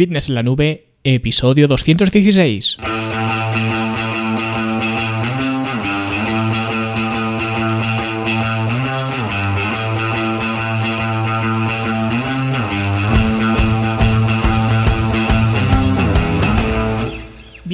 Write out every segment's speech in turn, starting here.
Fitness en la nube, episodio 216.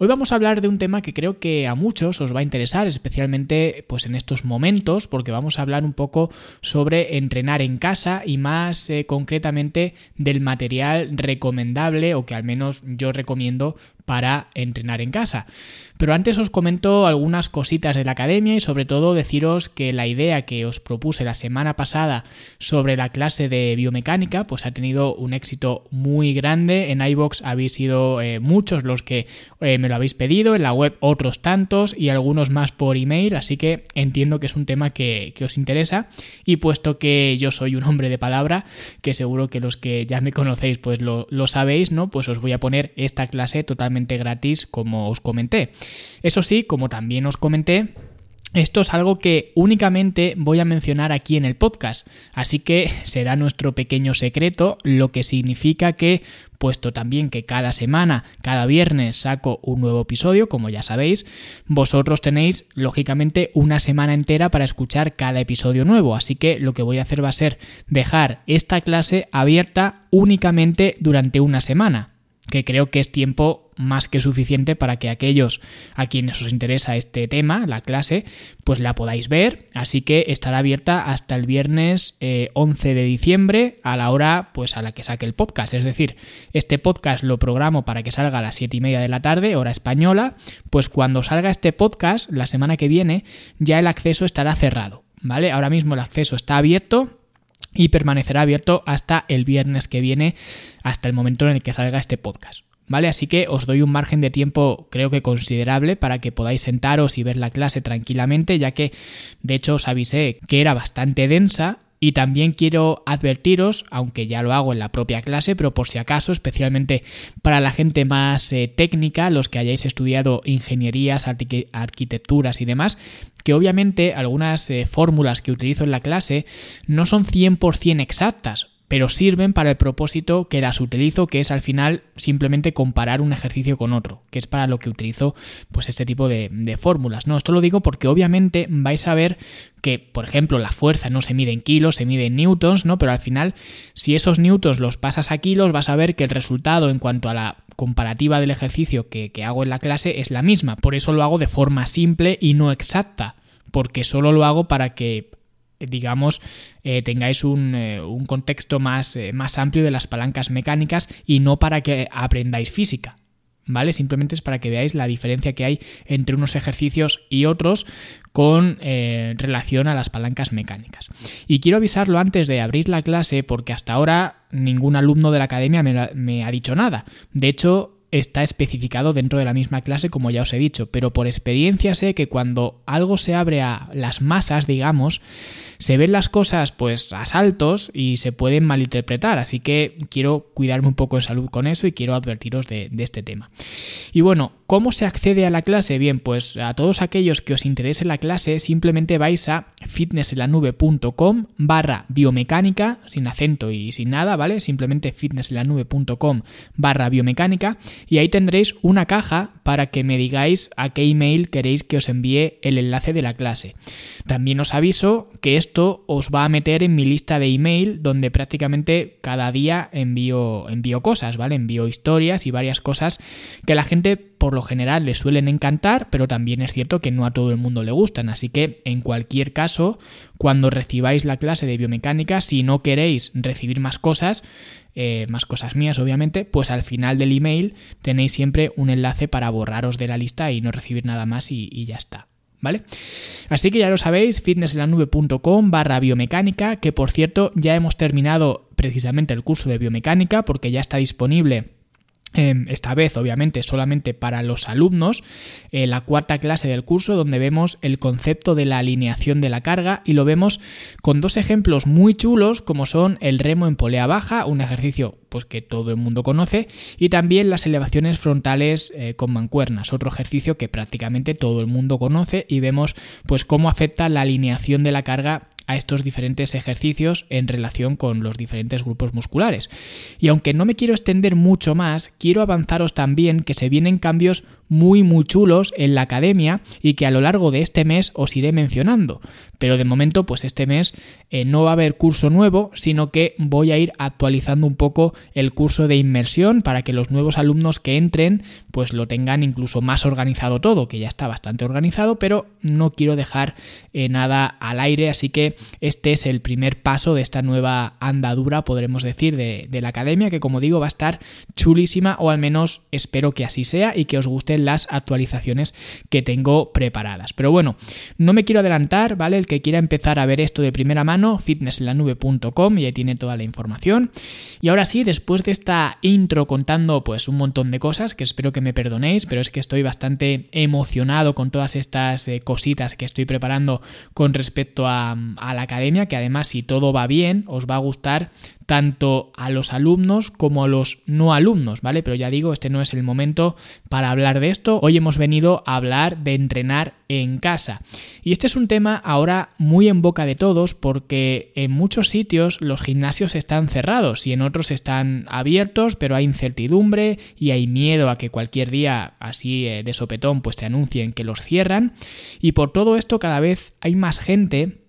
Hoy vamos a hablar de un tema que creo que a muchos os va a interesar, especialmente pues en estos momentos, porque vamos a hablar un poco sobre entrenar en casa y más eh, concretamente del material recomendable o que al menos yo recomiendo para entrenar en casa. Pero antes os comento algunas cositas de la academia y sobre todo deciros que la idea que os propuse la semana pasada sobre la clase de biomecánica pues ha tenido un éxito muy grande. En iBox habéis sido eh, muchos los que eh, me lo habéis pedido, en la web otros tantos y algunos más por email, así que entiendo que es un tema que, os interesa y puesto que yo soy un hombre de palabra, que seguro que los que ya me conocéis pues lo, lo sabéis, ¿no? Pues os voy a poner esta clase totalmente gratis como os comenté. Eso sí, como también os comenté, esto es algo que únicamente voy a mencionar aquí en el podcast, así que será nuestro pequeño secreto, lo que significa que, puesto también que cada semana, cada viernes saco un nuevo episodio, como ya sabéis, vosotros tenéis lógicamente una semana entera para escuchar cada episodio nuevo, así que lo que voy a hacer va a ser dejar esta clase abierta únicamente durante una semana que creo que es tiempo más que suficiente para que aquellos a quienes os interesa este tema, la clase, pues la podáis ver. Así que estará abierta hasta el viernes 11 eh, de diciembre a la hora pues a la que saque el podcast. Es decir, este podcast lo programo para que salga a las 7 y media de la tarde, hora española. Pues cuando salga este podcast, la semana que viene, ya el acceso estará cerrado. ¿Vale? Ahora mismo el acceso está abierto y permanecerá abierto hasta el viernes que viene, hasta el momento en el que salga este podcast. ¿Vale? Así que os doy un margen de tiempo creo que considerable para que podáis sentaros y ver la clase tranquilamente, ya que de hecho os avisé que era bastante densa y también quiero advertiros, aunque ya lo hago en la propia clase, pero por si acaso, especialmente para la gente más eh, técnica, los que hayáis estudiado ingenierías, arquitecturas y demás, que obviamente algunas eh, fórmulas que utilizo en la clase no son 100% exactas pero sirven para el propósito que las utilizo, que es al final simplemente comparar un ejercicio con otro, que es para lo que utilizo pues este tipo de, fórmulas. ¿no? Esto lo digo porque obviamente vais a ver que, por ejemplo, la fuerza no se mide en kilos, se mide en newtons, ¿no? Pero al final, si esos newtons los pasas a kilos, vas a ver que el resultado en cuanto a la comparativa del ejercicio que, que hago en la clase es la misma. Por eso lo hago de forma simple y no exacta porque solo lo hago para que digamos, eh, tengáis un, eh, un contexto más, eh, más amplio de las palancas mecánicas y no para que aprendáis física. ¿Vale? Simplemente es para que veáis la diferencia que hay entre unos ejercicios y otros con relación a las palancas mecánicas. Y quiero avisarlo antes de abrir la clase porque hasta ahora ningún alumno de la academia me ha dicho nada. De hecho, está especificado dentro de la misma clase, como ya os he dicho, pero por experiencia sé que cuando algo se abre a las masas, digamos, se ven las cosas pues a saltos y se pueden malinterpretar, así que quiero cuidarme un poco en salud con eso y quiero advertiros de, este tema. Y bueno, ¿cómo se accede a la clase? Bien, pues a todos aquellos que os interese la clase, simplemente vais a fitnessenlanube.com barra biomecánica, sin acento y sin nada, ¿vale? Simplemente fitnessenlanube.com barra biomecánica y ahí tendréis una caja para que me digáis a qué email queréis que os envíe el enlace de la clase. También os aviso que esto os va a meter en mi lista de email donde prácticamente cada día envío, envío cosas, ¿vale? Envío historias y varias cosas que la gente por lo general le suelen encantar, pero también es cierto que no a todo el mundo le gustan. Así que en cualquier caso, cuando recibáis la clase de biomecánica, si no queréis recibir más cosas, eh, más cosas mías obviamente, pues al final del email tenéis siempre un enlace para borraros de la lista y no recibir nada más y ya está. ¿vale? Así que ya lo sabéis, fitnesslanube.com barra biomecánica, que por cierto ya hemos terminado precisamente el curso de biomecánica porque ya está disponible esta vez obviamente solamente para los alumnos, eh, la cuarta clase del curso donde vemos el concepto de la alineación de la carga y lo vemos con dos ejemplos muy chulos como son el remo en polea baja, un ejercicio pues que todo el mundo conoce y también las elevaciones frontales eh, con mancuernas, otro ejercicio que prácticamente todo el mundo conoce y vemos pues cómo afecta la alineación de la carga a estos diferentes ejercicios en relación con los diferentes grupos musculares. Y aunque no me quiero extender mucho más, quiero avanzaros también que se vienen cambios muy muy chulos en la academia y que a lo largo de este mes os iré mencionando. Pero de momento, pues este mes eh, no va a haber curso nuevo, sino que voy a ir actualizando un poco el curso de inmersión para que los nuevos alumnos que entren, pues lo tengan incluso más organizado todo, que ya está bastante organizado, pero no quiero dejar eh, nada al aire, así que este es el primer paso de esta nueva andadura, podremos decir, de, de la academia, que como digo va a estar chulísima, o al menos espero que así sea y que os las actualizaciones que tengo preparadas. Pero bueno, no me quiero adelantar, ¿vale? El que quiera empezar a ver esto de primera mano, fitnesslanube.com y ahí tiene toda la información. Y ahora sí, después de esta intro contando pues un montón de cosas, que espero que me perdonéis, pero es que estoy bastante emocionado con todas estas eh, cositas que estoy preparando con respecto a, a la academia, que además si todo va bien, os va a gustar tanto a los alumnos como a los no alumnos, ¿vale? Pero ya digo, este no es el momento para hablar de esto. Hoy hemos venido a hablar de entrenar en casa. Y este es un tema ahora muy en boca de todos porque en muchos sitios los gimnasios están cerrados y en otros están abiertos, pero hay incertidumbre y hay miedo a que cualquier día así eh, de sopetón pues te anuncien que los cierran. Y por todo esto cada vez hay más gente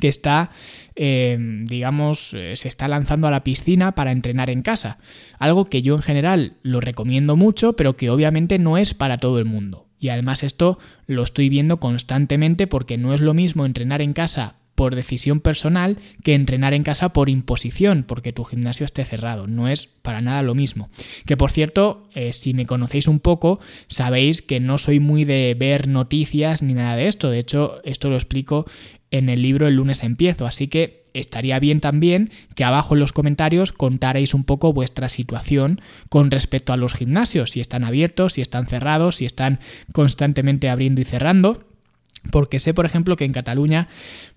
que está, eh, digamos, eh, se está lanzando a la piscina para entrenar en casa. Algo que yo en general lo recomiendo mucho, pero que obviamente no es para todo el mundo. Y además esto lo estoy viendo constantemente porque no es lo mismo entrenar en casa por decisión personal que entrenar en casa por imposición, porque tu gimnasio esté cerrado. No es para nada lo mismo. Que por cierto, eh, si me conocéis un poco, sabéis que no soy muy de ver noticias ni nada de esto. De hecho, esto lo explico en el libro El lunes empiezo. Así que estaría bien también que abajo en los comentarios contarais un poco vuestra situación con respecto a los gimnasios, si están abiertos, si están cerrados, si están constantemente abriendo y cerrando porque sé, por ejemplo, que en Cataluña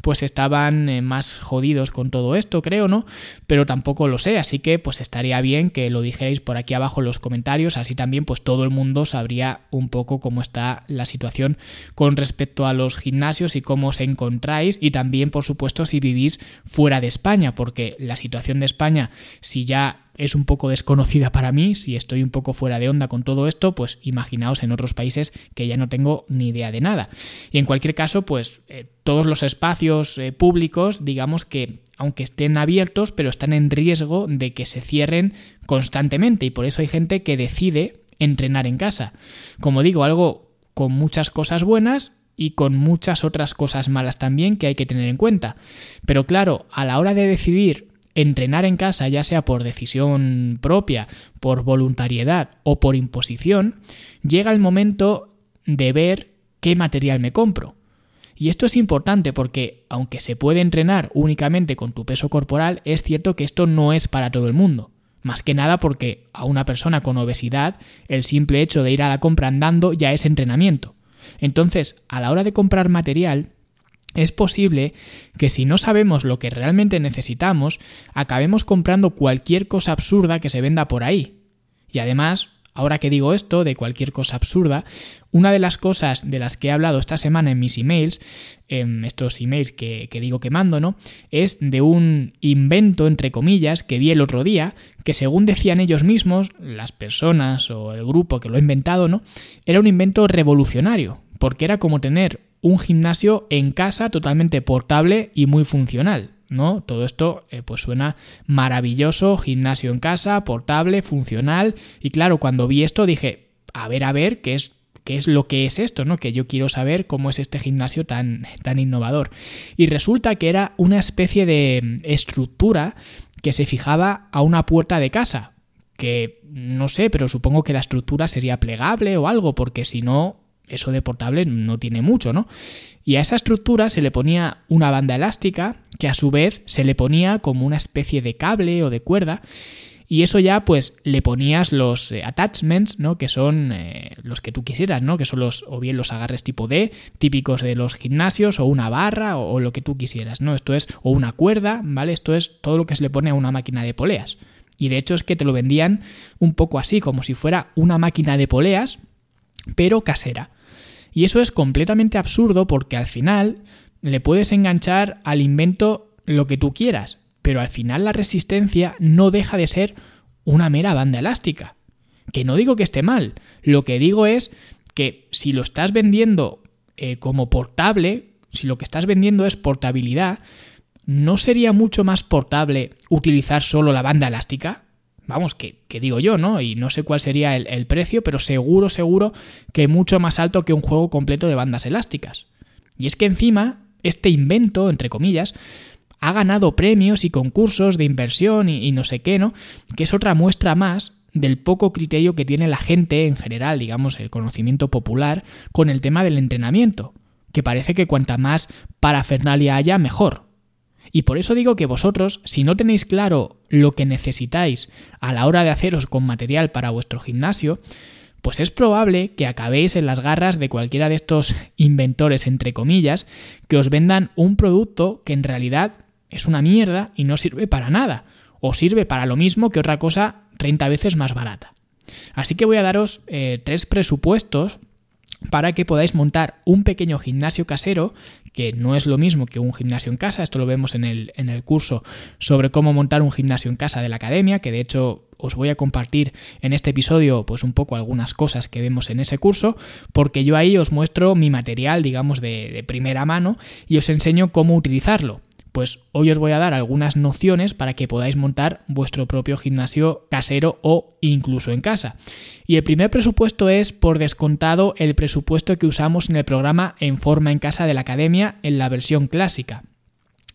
pues estaban eh, más jodidos con todo esto, creo, ¿no? Pero tampoco lo sé, así que pues estaría bien que lo dijerais por aquí abajo en los comentarios, así también pues todo el mundo sabría un poco cómo está la situación con respecto a los gimnasios y cómo os encontráis y también, por supuesto, si vivís fuera de España, porque la situación de España, si ya es un poco desconocida para mí, si estoy un poco fuera de onda con todo esto, pues imaginaos en otros países que ya no tengo ni idea de nada. Y en cualquier caso, pues eh, todos los espacios eh, públicos, digamos que aunque estén abiertos, pero están en riesgo de que se cierren constantemente y por eso hay gente que decide entrenar en casa. Como digo, algo con muchas cosas buenas y con muchas otras cosas malas también que hay que tener en cuenta. Pero claro, a la hora de decidir entrenar en casa, ya sea por decisión propia, por voluntariedad o por imposición, llega el momento de ver qué material me compro. Y esto es importante porque, aunque se puede entrenar únicamente con tu peso corporal, es cierto que esto no es para todo el mundo. Más que nada porque a una persona con obesidad el simple hecho de ir a la compra andando ya es entrenamiento. Entonces, a la hora de comprar material, es posible que si no sabemos lo que realmente necesitamos, acabemos comprando cualquier cosa absurda que se venda por ahí. Y además, ahora que digo esto de cualquier cosa absurda, una de las cosas de las que he hablado esta semana en mis emails, en estos emails que, que, digo que mando, ¿no? Es de un invento, entre comillas, que vi el otro día, que según decían ellos mismos, las personas o el grupo que lo ha inventado, ¿no? Era un invento revolucionario, porque era como tener un gimnasio en casa totalmente portable y muy funcional. ¿no? Todo esto eh, pues suena maravilloso, gimnasio en casa, portable, funcional. Y claro, cuando vi esto dije, a ver, a ver, ¿qué es, qué es lo que es esto? ¿no? Que yo quiero saber cómo es este gimnasio tan, tan innovador. Y resulta que era una especie de mm, estructura que se fijaba a una puerta de casa. Que no sé, pero supongo que la estructura sería plegable o algo, porque si no, eso de portable no tiene mucho, ¿no? Y a esa estructura se le ponía una banda elástica que a su vez se le ponía como una especie de cable o de cuerda y eso ya pues le ponías los eh, attachments, ¿no? Que son eh, los que tú quisieras, ¿no? Que son los o bien los agarres tipo D, típicos de los gimnasios o una barra o, lo que tú quisieras, ¿no? Esto es o una cuerda, ¿vale? Esto es todo lo que se le pone a una máquina de poleas. Y de hecho es que te lo vendían un poco así, como si fuera una máquina de poleas, pero casera. Y eso es completamente absurdo porque al final le puedes enganchar al invento lo que tú quieras, pero al final la resistencia no deja de ser una mera banda elástica. Que no digo que esté mal, lo que digo es que si lo estás vendiendo eh, como portable, si lo que estás vendiendo es portabilidad, ¿no sería mucho más portable utilizar solo la banda elástica? Vamos, que, digo yo, ¿no? Y no sé cuál sería el, precio, pero seguro, seguro que mucho más alto que un juego completo de bandas elásticas. Y es que encima, este invento, entre comillas, ha ganado premios y concursos de inversión y, y, no sé qué, ¿no? Que es otra muestra más del poco criterio que tiene la gente en general, digamos, el conocimiento popular, con el tema del entrenamiento, que parece que cuanta más parafernalia haya, mejor. Y por eso digo que vosotros, si no tenéis claro lo que necesitáis a la hora de haceros con material para vuestro gimnasio, pues es probable que acabéis en las garras de cualquiera de estos inventores, entre comillas, que os vendan un producto que en realidad es una mierda y no sirve para nada, o sirve para lo mismo que otra cosa 30 veces más barata. Así que voy a daros eh, tres presupuestos para que podáis montar un pequeño gimnasio casero, que no es lo mismo que un gimnasio en casa, esto lo vemos en el, en el curso sobre cómo montar un gimnasio en casa de la academia, que de hecho os voy a compartir en este episodio pues un poco algunas cosas que vemos en ese curso, porque yo ahí os muestro mi material, digamos, de, de primera mano y os enseño cómo utilizarlo pues hoy os voy a dar algunas nociones para que podáis montar vuestro propio gimnasio casero o incluso en casa. Y el primer presupuesto es, por descontado, el presupuesto que usamos en el programa En Forma en Casa de la Academia en la versión clásica.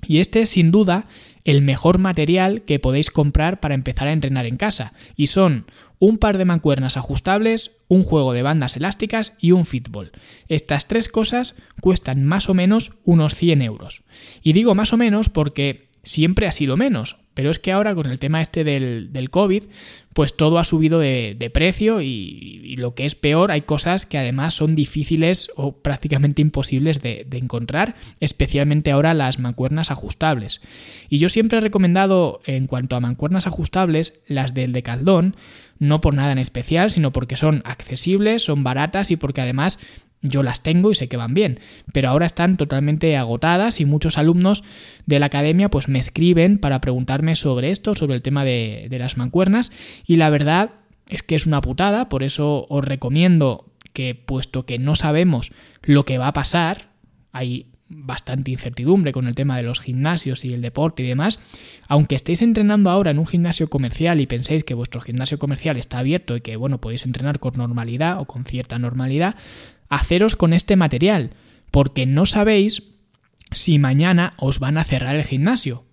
Y este es sin duda el mejor material que podéis comprar para empezar a entrenar en casa. Y son un par de mancuernas ajustables, un juego de bandas elásticas y un fitball. Estas tres cosas cuestan más o menos unos 100 euros. Y digo más o menos porque siempre ha sido menos, pero es que ahora con el tema este del, del COVID, pues todo ha subido de, precio y, lo que es peor, hay cosas que además son difíciles o prácticamente imposibles de, de, encontrar, especialmente ahora las mancuernas ajustables. Y yo siempre he recomendado, en cuanto a mancuernas ajustables, las del Decathlon, no por nada en especial, sino porque son accesibles, son baratas y porque además yo las tengo y sé que van bien, pero ahora están totalmente agotadas y muchos alumnos de la academia pues me escriben para preguntarme sobre esto, sobre el tema de, las mancuernas. Y la verdad es que es una putada, por eso os recomiendo que puesto que no sabemos lo que va a pasar, hay bastante incertidumbre con el tema de los gimnasios y el deporte y demás, aunque estéis entrenando ahora en un gimnasio comercial y penséis que vuestro gimnasio comercial está abierto y que bueno, podéis entrenar con normalidad o con cierta normalidad, haceros con este material, porque no sabéis si mañana os van a cerrar el gimnasio.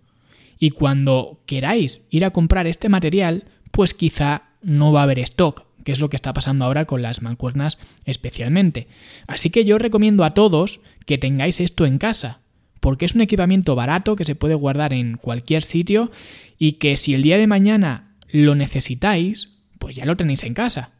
Y cuando queráis ir a comprar este material, pues quizá no va a haber stock, que es lo que está pasando ahora con las mancuernas especialmente. Así que yo recomiendo a todos que tengáis esto en casa, porque es un equipamiento barato que se puede guardar en cualquier sitio y que si el día de mañana lo necesitáis, pues ya lo tenéis en casa.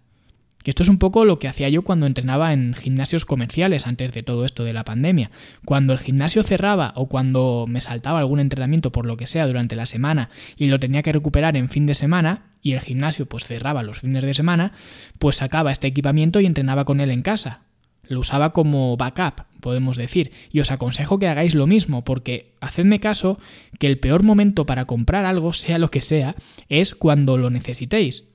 Esto es un poco lo que hacía yo cuando entrenaba en gimnasios comerciales antes de todo esto de la pandemia. Cuando el gimnasio cerraba o cuando me saltaba algún entrenamiento por lo que sea durante la semana y lo tenía que recuperar en fin de semana y el gimnasio pues cerraba los fines de semana, pues sacaba este equipamiento y entrenaba con él en casa. Lo usaba como backup, podemos decir, y os aconsejo que hagáis lo mismo, porque hacedme caso que el peor momento para comprar algo, sea lo que sea, es cuando lo necesitéis.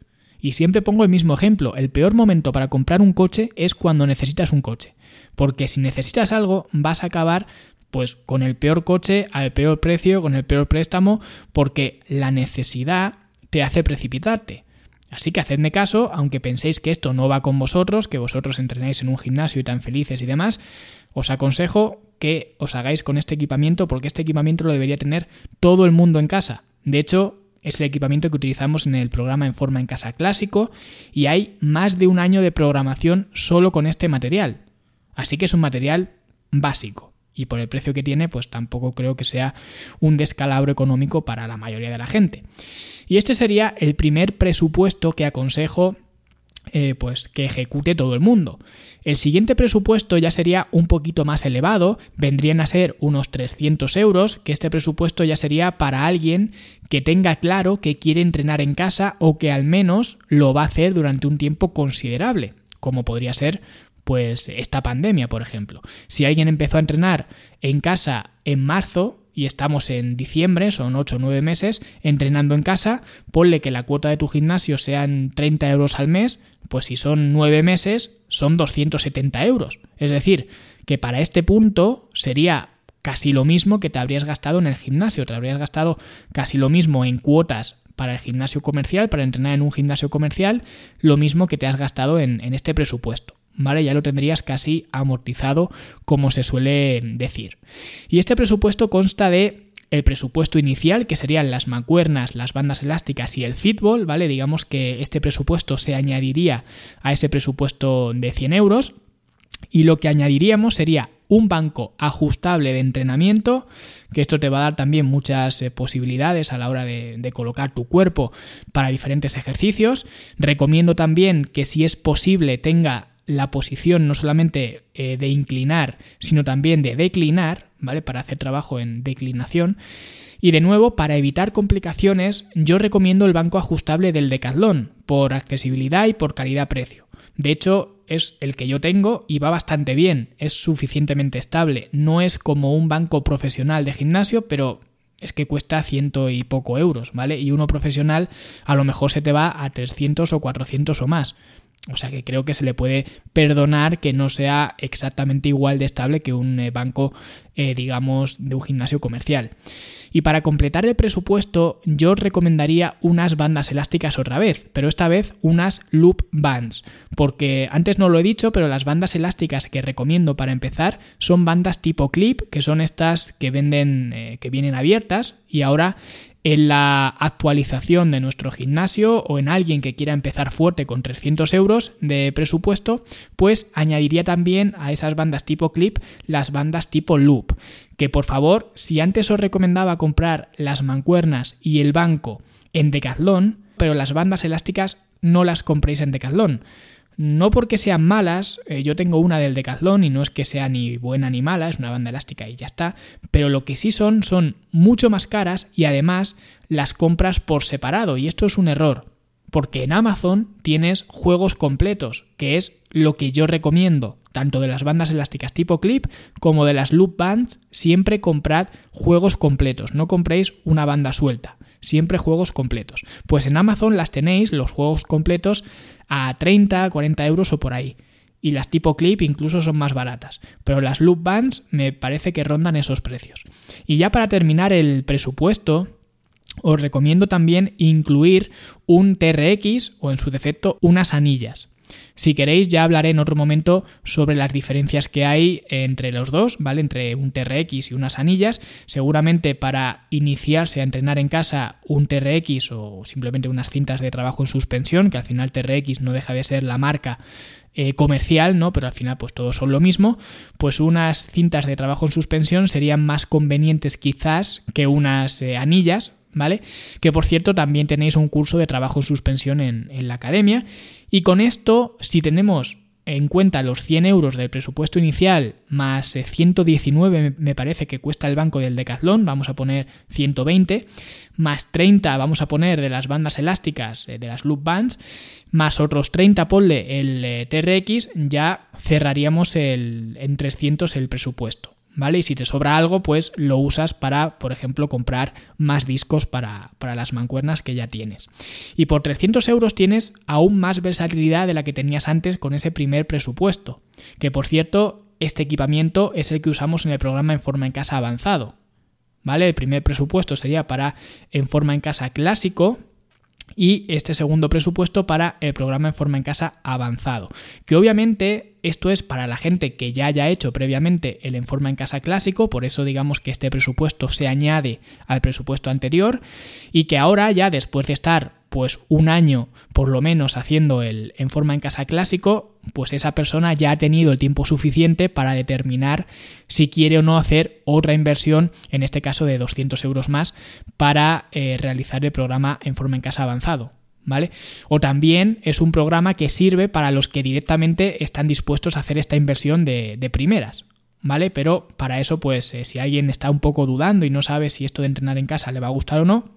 Y siempre pongo el mismo ejemplo, el peor momento para comprar un coche es cuando necesitas un coche. Porque si necesitas algo vas a acabar pues con el peor coche al peor precio, con el peor préstamo, porque la necesidad te hace precipitarte. Así que hacedme caso, aunque penséis que esto no va con vosotros, que vosotros entrenáis en un gimnasio y tan felices y demás, os aconsejo que os hagáis con este equipamiento porque este equipamiento lo debería tener todo el mundo en casa. De hecho, es el equipamiento que utilizamos en el programa en forma en casa clásico y hay más de un año de programación solo con este material. Así que es un material básico. y por el precio que tiene, pues tampoco creo que sea un descalabro económico para la mayoría de la gente. Y este sería el primer presupuesto que aconsejo eh, pues que ejecute todo el mundo. El siguiente presupuesto ya sería un poquito más elevado, vendrían a ser unos 300 euros, que este presupuesto ya sería para alguien que tenga claro que quiere entrenar en casa o que al menos lo va a hacer durante un tiempo considerable, como podría ser pues esta pandemia, por ejemplo. Si alguien empezó a entrenar en casa en marzo, y estamos en diciembre, son 8 o 9 meses, entrenando en casa, ponle que la cuota de tu gimnasio sean 30 euros al mes, pues si son 9 meses, son 270 euros. Es decir, que para este punto sería casi lo mismo que te habrías gastado en el gimnasio, te habrías gastado casi lo mismo en cuotas para el gimnasio comercial, para entrenar en un gimnasio comercial, lo mismo que te has gastado en, en este presupuesto. ¿Vale? Ya lo tendrías casi amortizado, como se suele decir. Y este presupuesto consta de el presupuesto inicial, que serían las mancuernas, las bandas elásticas y el fútbol, ¿vale? Digamos que este presupuesto se añadiría a ese presupuesto de 100 euros. Y lo que añadiríamos sería un banco ajustable de entrenamiento, que esto te va a dar también muchas eh, posibilidades a la hora de, colocar tu cuerpo para diferentes ejercicios. Recomiendo también que si es posible tenga la posición no solamente eh, de inclinar, sino también de declinar, ¿vale? Para hacer trabajo en declinación. Y de nuevo, para evitar complicaciones, yo recomiendo el banco ajustable del Decathlon, por accesibilidad y por calidad-precio. De hecho, es el que yo tengo y va bastante bien, es suficientemente estable. No es como un banco profesional de gimnasio, pero es que cuesta ciento y poco euros, ¿vale? Y uno profesional a lo mejor se te va a 300 o 400 o más. O sea que creo que se le puede perdonar que no sea exactamente igual de estable que un eh, banco, eh, digamos, de un gimnasio comercial. Y para completar el presupuesto, yo recomendaría unas bandas elásticas otra vez, pero esta vez unas loop bands, porque antes no lo he dicho, pero las bandas elásticas que recomiendo para empezar son bandas tipo clip, que son estas que venden, eh, que vienen abiertas, y ahora en la actualización de nuestro gimnasio o en alguien que quiera empezar fuerte con 300 euros de presupuesto, pues añadiría también a esas bandas tipo clip las bandas tipo loop. Que por favor, si antes os recomendaba comprar las mancuernas y el banco en Decathlon, pero las bandas elásticas no las compréis en Decathlon no porque sean malas, eh, yo tengo una del Decathlon y no es que sea ni buena ni mala, es una banda elástica y ya está, pero lo que sí son son mucho más caras y además las compras por separado y esto es un error, porque en Amazon tienes juegos completos, que es lo que yo recomiendo, tanto de las bandas elásticas tipo clip como de las loop bands, siempre comprad juegos completos, no compréis una banda suelta siempre juegos completos. Pues en Amazon las tenéis, los juegos completos, a 30, 40 euros o por ahí. Y las tipo clip incluso son más baratas. Pero las loop bands me parece que rondan esos precios. Y ya para terminar el presupuesto, os recomiendo también incluir un TRX o en su defecto unas anillas. Si queréis, ya hablaré en otro momento sobre las diferencias que hay entre los dos, ¿vale? Entre un TRX y unas anillas. Seguramente para iniciarse a entrenar en casa, un TRX o simplemente unas cintas de trabajo en suspensión, que al final TRX no deja de ser la marca eh, comercial, ¿no? Pero al final, pues todos son lo mismo. Pues unas cintas de trabajo en suspensión serían más convenientes quizás que unas eh, anillas, ¿vale? Que por cierto también tenéis un curso de trabajo en suspensión en, la academia. Y con esto, si tenemos en cuenta los 100 euros del presupuesto inicial más 119 eh, me parece que cuesta el banco del Decathlon, vamos a poner 120, más 30 vamos a poner de las bandas elásticas, eh, de las loop bands, más otros 30 ponle el eh, TRX, ya cerraríamos el, en 300 el presupuesto. ¿Vale? Y si te sobra algo, pues lo usas para, por ejemplo, comprar más discos para, las mancuernas que ya tienes. Y por 300 euros tienes aún más versatilidad de la que tenías antes con ese primer presupuesto. Que por cierto, este equipamiento es el que usamos en el programa En Forma en Casa avanzado. ¿Vale? El primer presupuesto sería para En Forma en Casa clásico, y este segundo presupuesto para el programa en forma en casa avanzado, que obviamente Esto es para la gente que ya haya hecho previamente el en forma en casa clásico, por eso digamos que este presupuesto se añade al presupuesto anterior y que ahora ya después de estar pues un año por lo menos haciendo el en forma en casa clásico, pues esa persona ya ha tenido el tiempo suficiente para determinar si quiere o no hacer otra inversión, en este caso de 200 euros más, para eh, realizar el programa en forma en casa avanzado. ¿Vale? O también es un programa que sirve para los que directamente están dispuestos a hacer esta inversión de, primeras. ¿Vale? Pero para eso, pues, eh, si alguien está un poco dudando y no sabe si esto de entrenar en casa le va a gustar o no,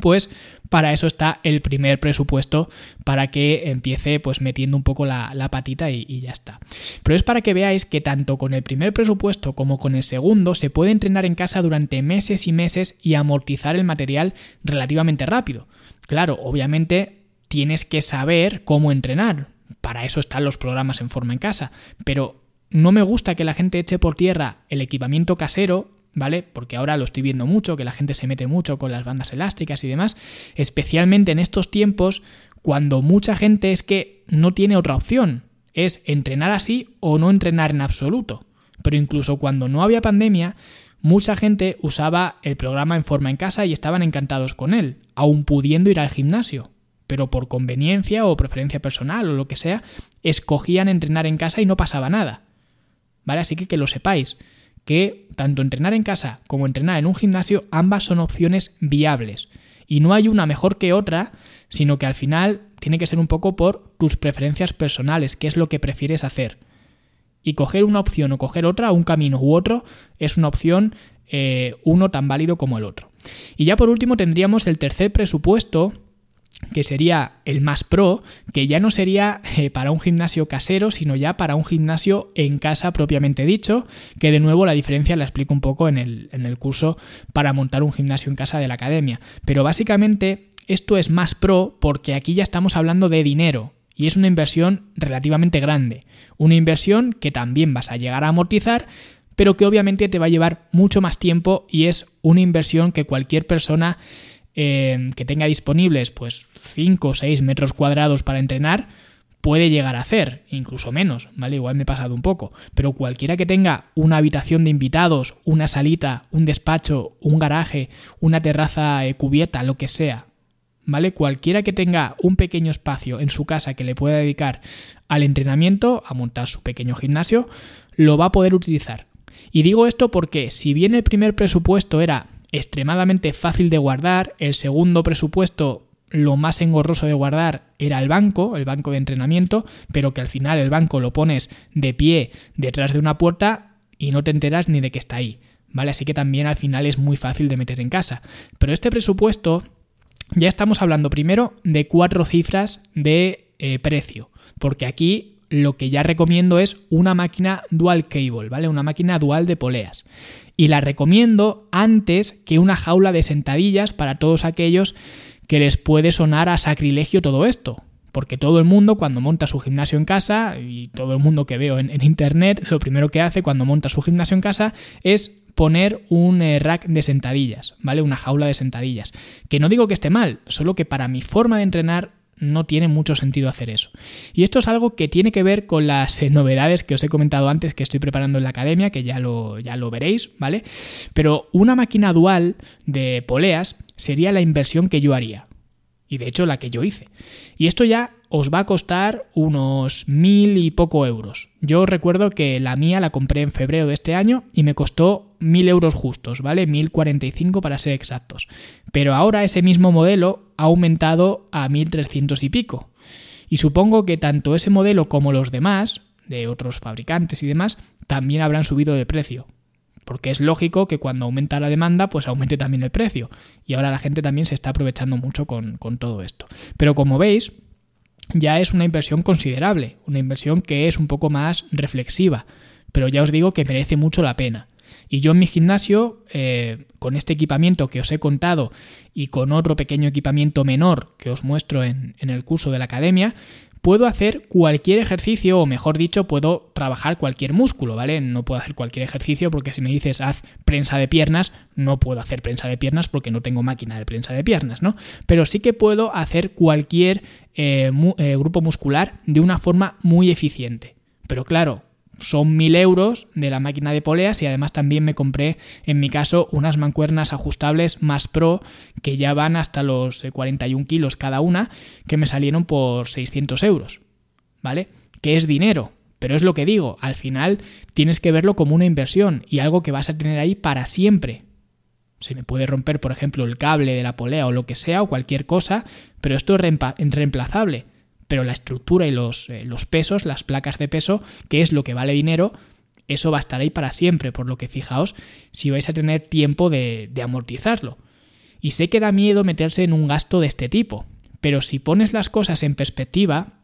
pues para eso está el primer presupuesto para que empiece pues metiendo un poco la, patita y, y, ya está. Pero es para que veáis que tanto con el primer presupuesto como con el segundo se puede entrenar en casa durante meses y meses y amortizar el material relativamente rápido. Claro, obviamente tienes que saber cómo entrenar. Para eso están los programas en forma en casa. Pero no me gusta que la gente eche por tierra el equipamiento casero ¿vale? Porque ahora lo estoy viendo mucho, que la gente se mete mucho con las bandas elásticas y demás, especialmente en estos tiempos cuando mucha gente es que no tiene otra opción, es entrenar así o no entrenar en absoluto. Pero incluso cuando no había pandemia, mucha gente usaba el programa en forma en casa y estaban encantados con él, aun pudiendo ir al gimnasio. Pero por conveniencia o preferencia personal o lo que sea, escogían entrenar en casa y no pasaba nada. ¿Vale? Así que que lo sepáis que tanto entrenar en casa como entrenar en un gimnasio, ambas son opciones viables. Y no hay una mejor que otra, sino que al final tiene que ser un poco por tus preferencias personales, qué es lo que prefieres hacer. Y coger una opción o coger otra, un camino u otro, es una opción eh, uno tan válido como el otro. Y ya por último tendríamos el tercer presupuesto, que sería el más pro, que ya no sería eh, para un gimnasio casero, sino ya para un gimnasio en casa propiamente dicho, que de nuevo la diferencia la explico un poco en el, en el curso para montar un gimnasio en casa de la academia. Pero básicamente esto es más pro porque aquí ya estamos hablando de dinero, y es una inversión relativamente grande. Una inversión que también vas a llegar a amortizar, pero que obviamente te va a llevar mucho más tiempo y es una inversión que cualquier persona Em, que tenga disponibles pues 5 o 6 metros cuadrados para entrenar, puede llegar a hacer, incluso menos, ¿vale? Igual me he pasado un poco, pero cualquiera que tenga una habitación de invitados, una salita, un despacho, un garaje, una terraza eh, cubierta, lo que sea, ¿vale? Cualquiera que tenga un pequeño espacio en su casa que le pueda dedicar al entrenamiento, a montar su pequeño gimnasio, lo va a poder utilizar. Y digo esto porque si bien el primer presupuesto era extremadamente fácil de guardar. El segundo presupuesto, lo más engorroso de guardar, era el banco, el banco de entrenamiento, pero que al final el banco lo pones de pie detrás de una puerta y no te enteras ni de que está ahí. ¿Vale? Así que también al final es muy fácil de meter en casa. Pero este presupuesto, ya estamos hablando primero de cuatro cifras de eh, precio, porque aquí lo que ya recomiendo es una máquina dual cable, ¿vale? Una máquina dual de poleas y la recomiendo antes que una jaula de sentadillas para todos aquellos que les puede sonar a sacrilegio todo esto. Porque todo el mundo cuando monta su gimnasio en casa, y todo el mundo que veo en, internet, lo primero que hace cuando monta su gimnasio en casa es poner un eh, rack de sentadillas, ¿vale? Una jaula de sentadillas. Que no digo que esté mal, solo que para mi forma de entrenar no tiene mucho sentido hacer eso. Y esto es algo que tiene que ver con las eh, novedades que os he comentado antes que estoy preparando en la academia, que ya lo, ya lo veréis, ¿vale? Pero una máquina dual de poleas sería la inversión que yo haría. Y de hecho la que yo hice. Y esto ya os va a costar unos mil y poco euros. Yo recuerdo que la mía la compré en febrero de este año y me costó mil euros justos, ¿vale? 1045 para ser exactos. Pero ahora ese mismo modelo ha aumentado a 1300 y pico. Y supongo que tanto ese modelo como los demás, de otros fabricantes y demás, también habrán subido de precio porque es lógico que cuando aumenta la demanda, pues aumente también el precio. Y ahora la gente también se está aprovechando mucho con, con todo esto. Pero como veis, ya es una inversión considerable, una inversión que es un poco más reflexiva, pero ya os digo que merece mucho la pena. Y yo en mi gimnasio, eh, con este equipamiento que os he contado y con otro pequeño equipamiento menor que os muestro en, en el curso de la academia, puedo hacer cualquier ejercicio, o mejor dicho, puedo trabajar cualquier músculo, ¿vale? No puedo hacer cualquier ejercicio porque si me dices haz prensa de piernas, no puedo hacer prensa de piernas porque no tengo máquina de prensa de piernas, ¿no? Pero sí que puedo hacer cualquier eh, eh, grupo muscular de una forma muy eficiente. Pero claro, son 1000 euros de la máquina de poleas y además también me compré en mi caso unas mancuernas ajustables más pro que ya van hasta los 41 eh, kilos cada una que me salieron por 600 euros ¿vale? que es dinero pero es lo que digo al final tienes que verlo como una inversión y algo que vas a tener ahí para siempre se me puede romper por ejemplo el cable de la polea o lo que sea o cualquier cosa pero esto es reemplazable pero la estructura y los, eh, los pesos, las placas de peso, que es lo que vale dinero, eso va a estar ahí para siempre, por lo que fijaos si vais a tener tiempo de, de amortizarlo. Y sé que da miedo meterse en un gasto de este tipo, pero si pones las cosas en perspectiva,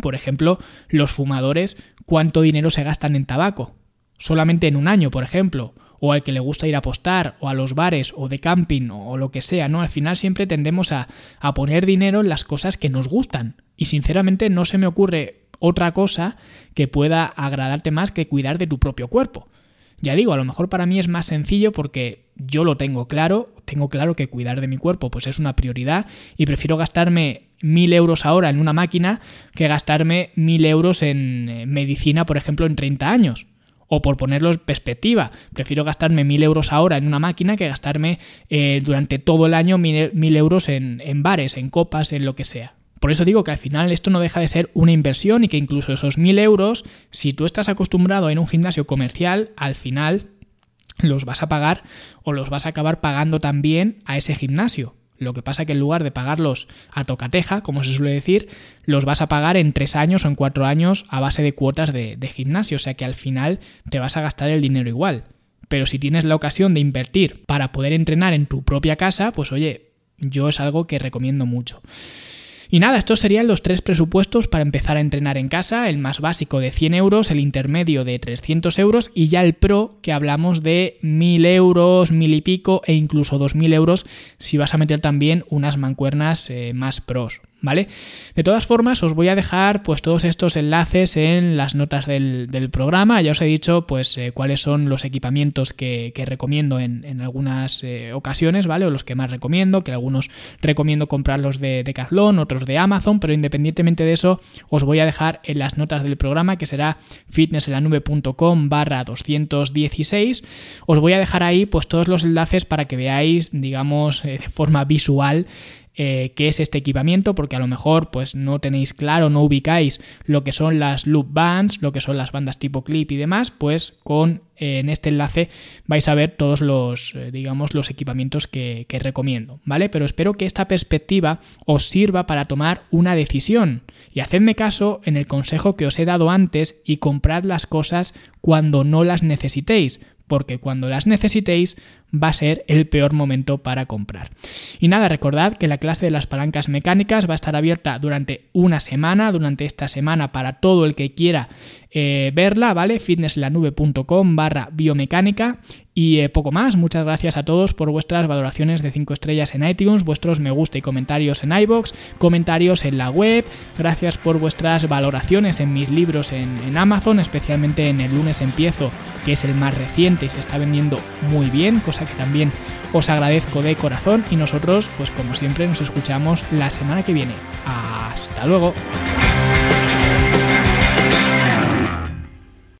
por ejemplo, los fumadores, ¿cuánto dinero se gastan en tabaco? Solamente en un año, por ejemplo, o al que le gusta ir a apostar, o a los bares, o de camping, o lo que sea, ¿no? Al final siempre tendemos a, a poner dinero en las cosas que nos gustan. Y sinceramente no se me ocurre otra cosa que pueda agradarte más que cuidar de tu propio cuerpo. Ya digo, a lo mejor para mí es más sencillo porque yo lo tengo claro, tengo claro que cuidar de mi cuerpo pues es una prioridad y prefiero gastarme mil euros ahora en una máquina que gastarme mil euros en eh, medicina, por ejemplo, en 30 años. O por ponerlo en perspectiva, prefiero gastarme mil euros ahora en una máquina que gastarme eh, durante todo el año mil, euros en, en bares, en copas, en lo que sea. Por eso digo que al final esto no deja de ser una inversión y que incluso esos mil euros, si tú estás acostumbrado en un gimnasio comercial, al final los vas a pagar o los vas a acabar pagando también a ese gimnasio. Lo que pasa que en lugar de pagarlos a tocateja, como se suele decir, los vas a pagar en tres años o en cuatro años a base de cuotas de, gimnasio. O sea que al final te vas a gastar el dinero igual. Pero si tienes la ocasión de invertir para poder entrenar en tu propia casa, pues oye, yo es algo que recomiendo mucho. Y nada, estos serían los tres presupuestos para empezar a entrenar en casa, el más básico de 100 euros, el intermedio de 300 euros y ya el pro que hablamos de 1000 euros, mil y pico e incluso 2000 euros si vas a meter también unas mancuernas eh, más pros. ¿Vale? De todas formas, os voy a dejar pues todos estos enlaces en las notas del, programa. Ya os he dicho pues eh, cuáles son los equipamientos que, recomiendo en, algunas eh, ocasiones, ¿vale? O los que más recomiendo, que algunos recomiendo comprarlos de Decathlon, otros de Amazon, pero independientemente de eso, os voy a dejar en las notas del programa, que será fitnesselanube.com barra 216. Os voy a dejar ahí pues todos los enlaces para que veáis, digamos, eh, de forma visual eh, qué es este equipamiento, porque a lo mejor pues no tenéis claro, no ubicáis lo que son las loop bands, lo que son las bandas tipo clip y demás, pues con eh, en este enlace vais a ver todos los, eh, digamos, los equipamientos que, que, recomiendo, ¿vale? Pero espero que esta perspectiva os sirva para tomar una decisión y hacedme caso en el consejo que os he dado antes y comprad las cosas cuando no las necesitéis, porque cuando las necesitéis va a ser el peor momento para comprar. Y nada, recordad que la clase de las palancas mecánicas va a estar abierta durante una semana, durante esta semana para todo el que quiera eh, verla, ¿vale? fitnesslanube.com barra biomecánica y eh, poco más. Muchas gracias a todos por vuestras valoraciones de 5 estrellas en iTunes, vuestros me gusta y comentarios en iBox, comentarios en la web. Gracias por vuestras valoraciones en mis libros en, en Amazon, especialmente en El lunes empiezo, que es el más reciente y se está vendiendo muy bien, cosa que también os agradezco de corazón. Y nosotros, pues como siempre, nos escuchamos la semana que viene. Hasta luego.